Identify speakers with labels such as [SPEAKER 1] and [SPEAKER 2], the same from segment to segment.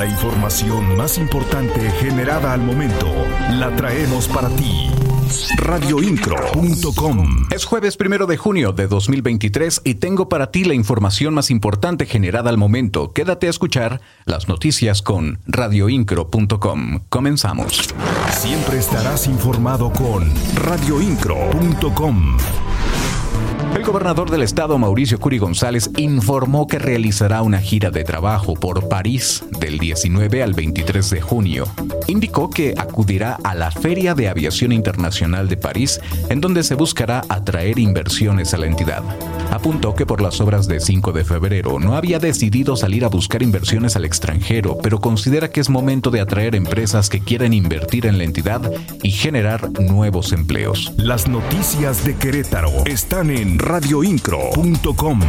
[SPEAKER 1] La información más importante generada al momento la traemos para ti. Radioincro.com
[SPEAKER 2] Es jueves primero de junio de 2023 y tengo para ti la información más importante generada al momento. Quédate a escuchar las noticias con radioincro.com. Comenzamos.
[SPEAKER 1] Siempre estarás informado con radioincro.com.
[SPEAKER 2] El gobernador del estado, Mauricio Curi González, informó que realizará una gira de trabajo por París del 19 al 23 de junio. Indicó que acudirá a la Feria de Aviación Internacional de París, en donde se buscará atraer inversiones a la entidad. Apuntó que por las obras de 5 de febrero no había decidido salir a buscar inversiones al extranjero, pero considera que es momento de atraer empresas que quieran invertir en la entidad y generar nuevos empleos.
[SPEAKER 1] Las noticias de Querétaro están en radioincro.com.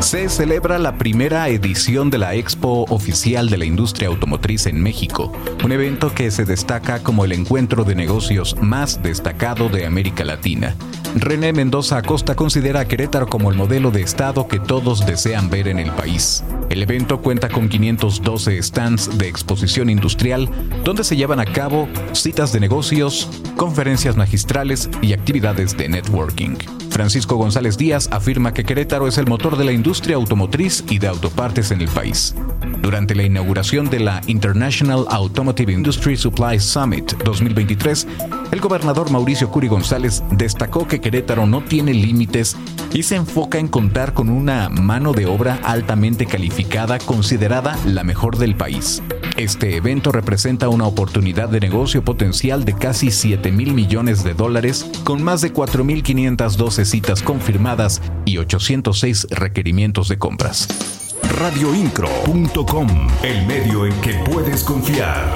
[SPEAKER 2] Se celebra la primera edición de la Expo Oficial de la Industria Automotriz en México, un evento que se destaca como el encuentro de negocios más destacado de América Latina. René Mendoza Acosta considera a Querétaro como el modelo de estado que todos desean ver en el país. El evento cuenta con 512 stands de exposición industrial donde se llevan a cabo citas de negocios, conferencias magistrales y actividades de networking. Francisco González Díaz afirma que Querétaro es el motor de la industria automotriz y de autopartes en el país. Durante la inauguración de la International Automotive Industry Supply Summit 2023, el gobernador Mauricio Curi González destacó que Querétaro no tiene límites y se enfoca en contar con una mano de obra altamente calificada considerada la mejor del país. Este evento representa una oportunidad de negocio potencial de casi 7 mil millones de dólares, con más de 4.512 citas confirmadas y 806 requerimientos de compras.
[SPEAKER 1] Radioincro.com, el medio en que puedes confiar.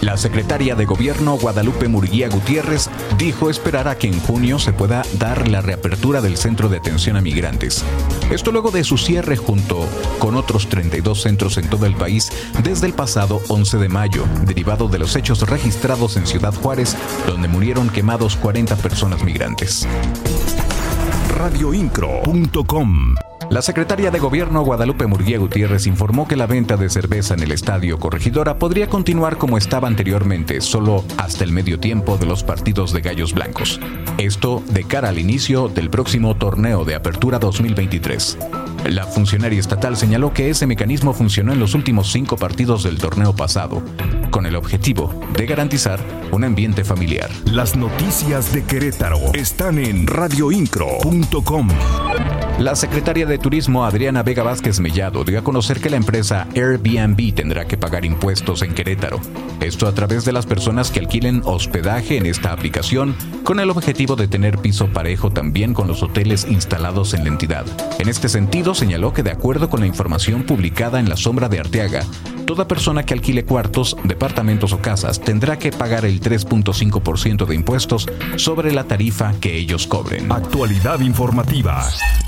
[SPEAKER 2] La secretaria de Gobierno Guadalupe Murguía Gutiérrez dijo esperar a que en junio se pueda dar la reapertura del centro de atención a migrantes. Esto luego de su cierre junto con otros 32 centros en todo el país desde el pasado 11 de mayo, derivado de los hechos registrados en Ciudad Juárez, donde murieron quemados 40 personas migrantes.
[SPEAKER 1] Radioincro.com
[SPEAKER 2] la secretaria de Gobierno Guadalupe Murguía Gutiérrez informó que la venta de cerveza en el Estadio Corregidora podría continuar como estaba anteriormente, solo hasta el medio tiempo de los partidos de Gallos Blancos. Esto de cara al inicio del próximo torneo de Apertura 2023. La funcionaria estatal señaló que ese mecanismo funcionó en los últimos cinco partidos del torneo pasado, con el objetivo de garantizar un ambiente familiar.
[SPEAKER 1] Las noticias de Querétaro están en radioincro.com.
[SPEAKER 2] La secretaria de Turismo Adriana Vega Vázquez Mellado dio a conocer que la empresa Airbnb tendrá que pagar impuestos en Querétaro. Esto a través de las personas que alquilen hospedaje en esta aplicación, con el objetivo de tener piso parejo también con los hoteles instalados en la entidad. En este sentido, señaló que de acuerdo con la información publicada en la sombra de Arteaga, toda persona que alquile cuartos, departamentos o casas tendrá que pagar el 3.5% de impuestos sobre la tarifa que ellos cobren.
[SPEAKER 1] Actualidad informativa.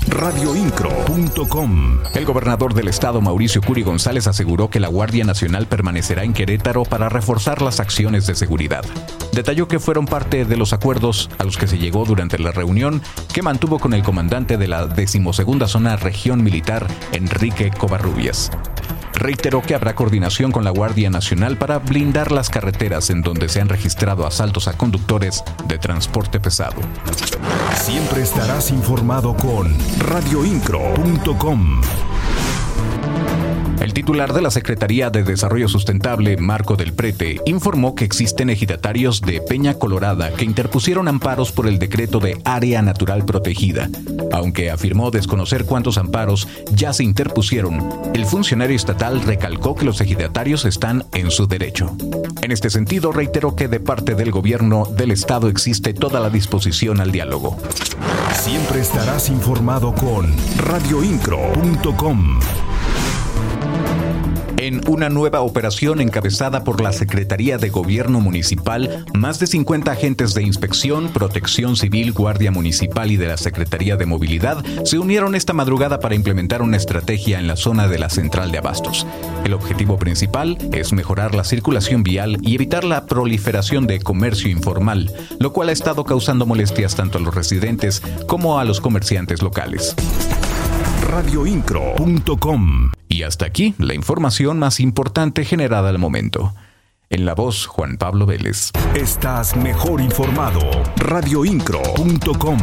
[SPEAKER 1] Radioincro.com.
[SPEAKER 2] El gobernador del estado, Mauricio Curi González, aseguró que la Guardia Nacional permanecerá en Querétaro para reforzar las acciones de seguridad. Detalló que fueron parte de los acuerdos a los que se llegó durante la reunión que mantuvo con el comandante de la decimosegunda zona región militar, Enrique Covarrubias. Reiteró que habrá coordinación con la Guardia Nacional para blindar las carreteras en donde se han registrado asaltos a conductores de transporte pesado.
[SPEAKER 1] Siempre estarás informado con radioincro.com.
[SPEAKER 2] El titular de la Secretaría de Desarrollo Sustentable, Marco del Prete, informó que existen ejidatarios de Peña Colorada que interpusieron amparos por el decreto de área natural protegida. Aunque afirmó desconocer cuántos amparos ya se interpusieron, el funcionario estatal recalcó que los ejidatarios están en su derecho. En este sentido, reiteró que de parte del gobierno del estado existe toda la disposición al diálogo.
[SPEAKER 1] Siempre estarás informado con radioincro.com.
[SPEAKER 2] En una nueva operación encabezada por la Secretaría de Gobierno Municipal, más de 50 agentes de inspección, protección civil, guardia municipal y de la Secretaría de Movilidad se unieron esta madrugada para implementar una estrategia en la zona de la central de abastos. El objetivo principal es mejorar la circulación vial y evitar la proliferación de comercio informal, lo cual ha estado causando molestias tanto a los residentes como a los comerciantes locales
[SPEAKER 1] radioincro.com.
[SPEAKER 2] Y hasta aquí la información más importante generada al momento. En la voz, Juan Pablo Vélez.
[SPEAKER 1] Estás mejor informado. Radioincro.com